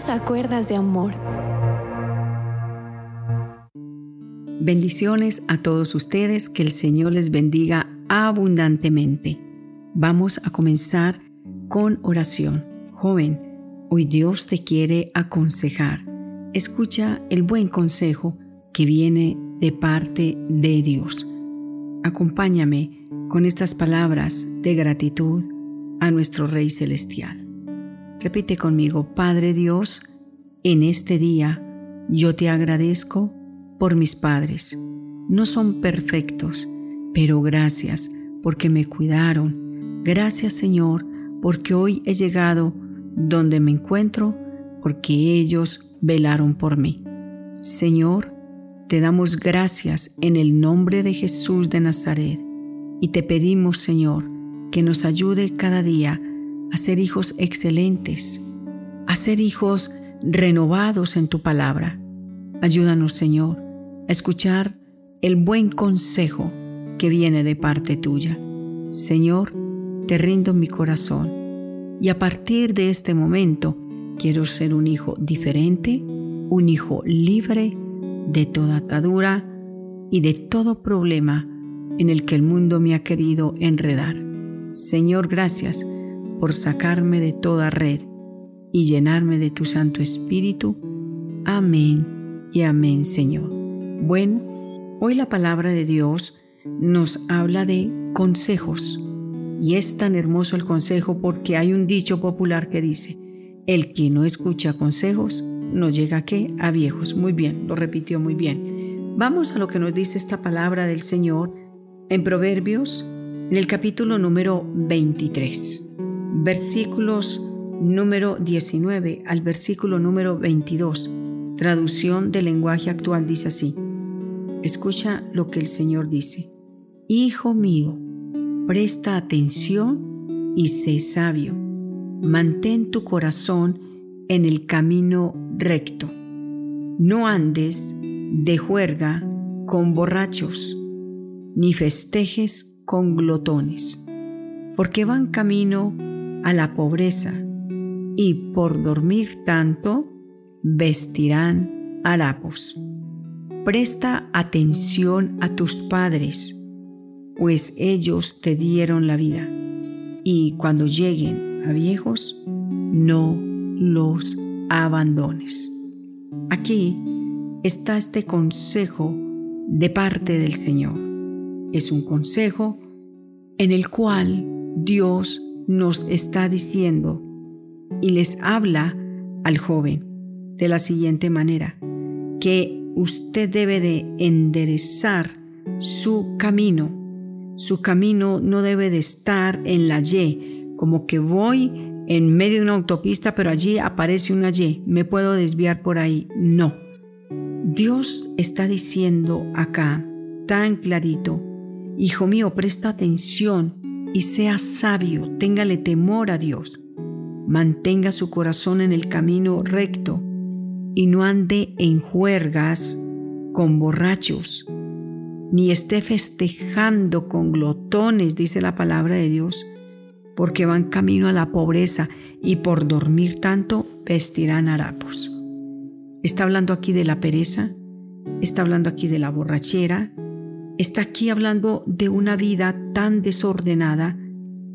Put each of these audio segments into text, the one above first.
Dios a cuerdas de amor. Bendiciones a todos ustedes, que el Señor les bendiga abundantemente. Vamos a comenzar con oración. Joven, hoy Dios te quiere aconsejar. Escucha el buen consejo que viene de parte de Dios. Acompáñame con estas palabras de gratitud a nuestro Rey Celestial. Repite conmigo, Padre Dios, en este día yo te agradezco por mis padres. No son perfectos, pero gracias porque me cuidaron. Gracias Señor porque hoy he llegado donde me encuentro porque ellos velaron por mí. Señor, te damos gracias en el nombre de Jesús de Nazaret y te pedimos Señor que nos ayude cada día a ser hijos excelentes, a ser hijos renovados en tu palabra. Ayúdanos Señor escuchar el buen consejo que viene de parte tuya. Señor, te rindo mi corazón y a partir de este momento quiero ser un hijo diferente, un hijo libre de toda atadura y de todo problema en el que el mundo me ha querido enredar. Señor, gracias por sacarme de toda red y llenarme de tu Santo Espíritu. Amén y amén, Señor. Bueno, hoy la palabra de Dios nos habla de consejos. Y es tan hermoso el consejo porque hay un dicho popular que dice, el que no escucha consejos no llega a qué? A viejos. Muy bien, lo repitió muy bien. Vamos a lo que nos dice esta palabra del Señor en Proverbios, en el capítulo número 23, versículos número 19 al versículo número 22. Traducción del lenguaje actual dice así. Escucha lo que el Señor dice. Hijo mío, presta atención y sé sabio. Mantén tu corazón en el camino recto. No andes de juerga con borrachos, ni festejes con glotones, porque van camino a la pobreza y por dormir tanto vestirán harapos. Presta atención a tus padres, pues ellos te dieron la vida, y cuando lleguen a viejos, no los abandones. Aquí está este consejo de parte del Señor. Es un consejo en el cual Dios nos está diciendo y les habla al joven de la siguiente manera, que usted debe de enderezar su camino. Su camino no debe de estar en la Y, como que voy en medio de una autopista, pero allí aparece una Y, me puedo desviar por ahí. No. Dios está diciendo acá, tan clarito, Hijo mío, presta atención y sea sabio, téngale temor a Dios. Mantenga su corazón en el camino recto y no ande en juergas con borrachos, ni esté festejando con glotones, dice la palabra de Dios, porque van camino a la pobreza y por dormir tanto vestirán harapos. Está hablando aquí de la pereza, está hablando aquí de la borrachera, está aquí hablando de una vida tan desordenada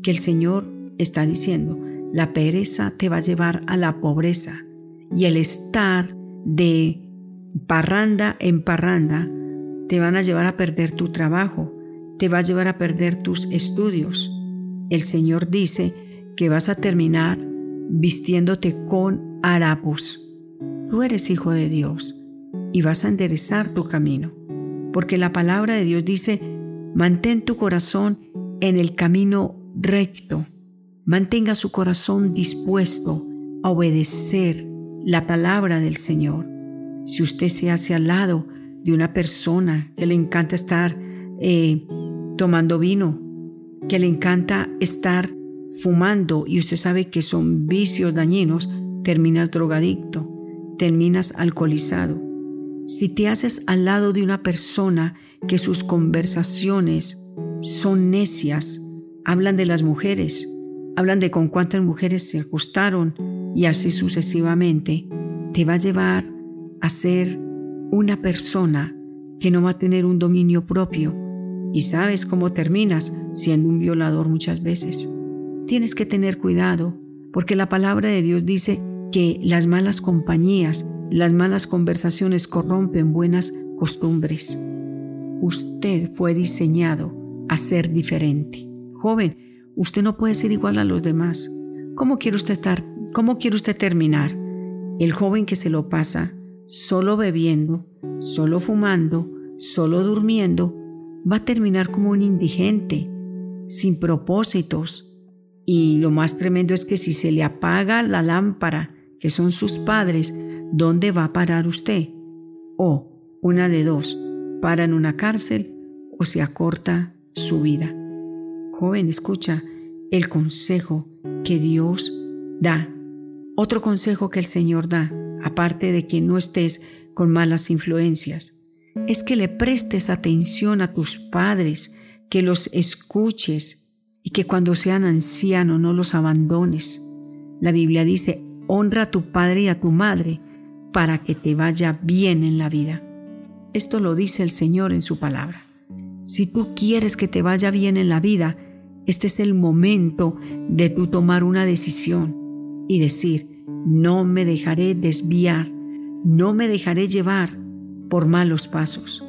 que el Señor está diciendo, la pereza te va a llevar a la pobreza y el estar de parranda en parranda te van a llevar a perder tu trabajo, te va a llevar a perder tus estudios. El Señor dice que vas a terminar vistiéndote con harapos. Tú eres hijo de Dios y vas a enderezar tu camino, porque la palabra de Dios dice, mantén tu corazón en el camino recto, mantenga su corazón dispuesto a obedecer la palabra del Señor. Si usted se hace al lado de una persona que le encanta estar eh, tomando vino, que le encanta estar fumando y usted sabe que son vicios dañinos, terminas drogadicto, terminas alcoholizado. Si te haces al lado de una persona que sus conversaciones son necias, hablan de las mujeres, hablan de con cuántas mujeres se acostaron, y así sucesivamente, te va a llevar a ser una persona que no va a tener un dominio propio. Y sabes cómo terminas siendo un violador muchas veces. Tienes que tener cuidado porque la palabra de Dios dice que las malas compañías, las malas conversaciones corrompen buenas costumbres. Usted fue diseñado a ser diferente. Joven, usted no puede ser igual a los demás. ¿Cómo quiere usted estar? ¿Cómo quiere usted terminar? El joven que se lo pasa solo bebiendo, solo fumando, solo durmiendo, va a terminar como un indigente, sin propósitos. Y lo más tremendo es que si se le apaga la lámpara, son sus padres, ¿dónde va a parar usted? O, una de dos, para en una cárcel o se acorta su vida. Joven, escucha el consejo que Dios da. Otro consejo que el Señor da, aparte de que no estés con malas influencias, es que le prestes atención a tus padres, que los escuches y que cuando sean ancianos no los abandones. La Biblia dice, honra a tu padre y a tu madre para que te vaya bien en la vida. Esto lo dice el Señor en su palabra. Si tú quieres que te vaya bien en la vida, este es el momento de tú tomar una decisión y decir, no me dejaré desviar, no me dejaré llevar por malos pasos.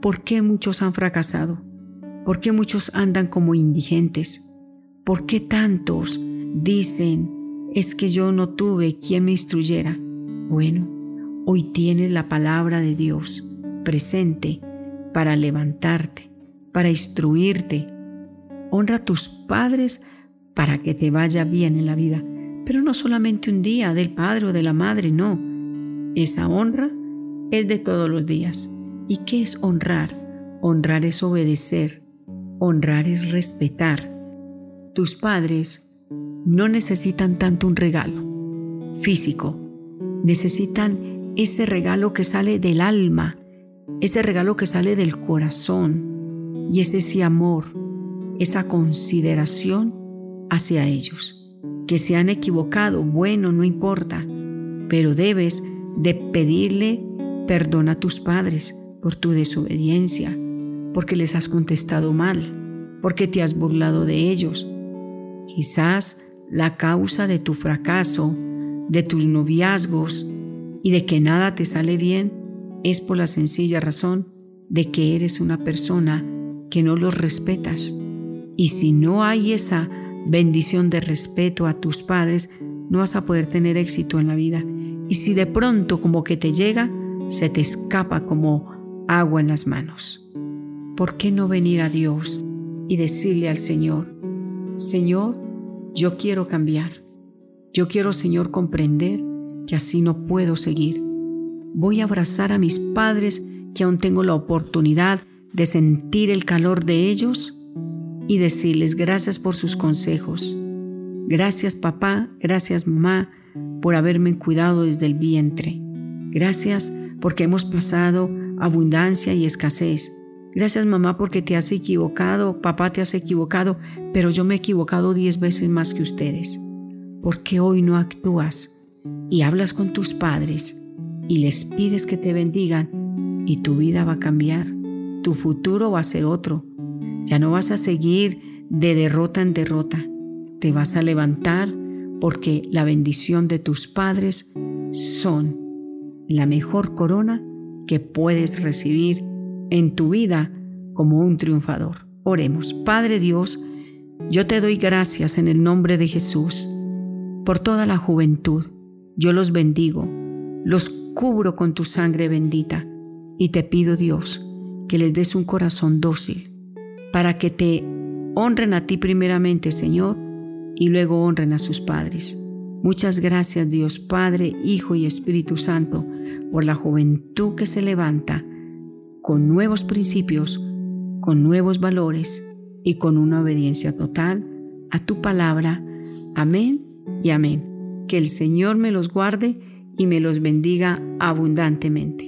¿Por qué muchos han fracasado? ¿Por qué muchos andan como indigentes? ¿Por qué tantos dicen, es que yo no tuve quien me instruyera? Bueno, hoy tienes la palabra de Dios presente para levantarte, para instruirte. Honra a tus padres para que te vaya bien en la vida. Pero no solamente un día del padre o de la madre, no. Esa honra es de todos los días. ¿Y qué es honrar? Honrar es obedecer. Honrar es respetar. Tus padres no necesitan tanto un regalo físico. Necesitan ese regalo que sale del alma, ese regalo que sale del corazón y es ese amor, esa consideración hacia ellos. Que se han equivocado, bueno, no importa, pero debes de pedirle perdón a tus padres por tu desobediencia, porque les has contestado mal, porque te has burlado de ellos. Quizás la causa de tu fracaso, de tus noviazgos y de que nada te sale bien es por la sencilla razón de que eres una persona que no los respetas. Y si no hay esa bendición de respeto a tus padres, no vas a poder tener éxito en la vida. Y si de pronto como que te llega, se te escapa como agua en las manos. ¿Por qué no venir a Dios y decirle al Señor, Señor, yo quiero cambiar. Yo quiero, Señor, comprender que así no puedo seguir voy a abrazar a mis padres que aún tengo la oportunidad de sentir el calor de ellos y decirles gracias por sus consejos. Gracias papá, gracias mamá por haberme cuidado desde el vientre. Gracias porque hemos pasado abundancia y escasez. Gracias mamá porque te has equivocado, papá te has equivocado, pero yo me he equivocado diez veces más que ustedes. ¿Por qué hoy no actúas y hablas con tus padres y les pides que te bendigan y tu vida va a cambiar. Tu futuro va a ser otro. Ya no vas a seguir de derrota en derrota. Te vas a levantar porque la bendición de tus padres son la mejor corona que puedes recibir en tu vida como un triunfador. Oremos. Padre Dios, yo te doy gracias en el nombre de Jesús por toda la juventud. Yo los bendigo los cubro con tu sangre bendita y te pido Dios que les des un corazón dócil para que te honren a ti primeramente, Señor, y luego honren a sus padres. Muchas gracias Dios Padre, Hijo y Espíritu Santo por la juventud que se levanta con nuevos principios, con nuevos valores y con una obediencia total a tu palabra. Amén y amén. Que el Señor me los guarde y me los bendiga abundantemente.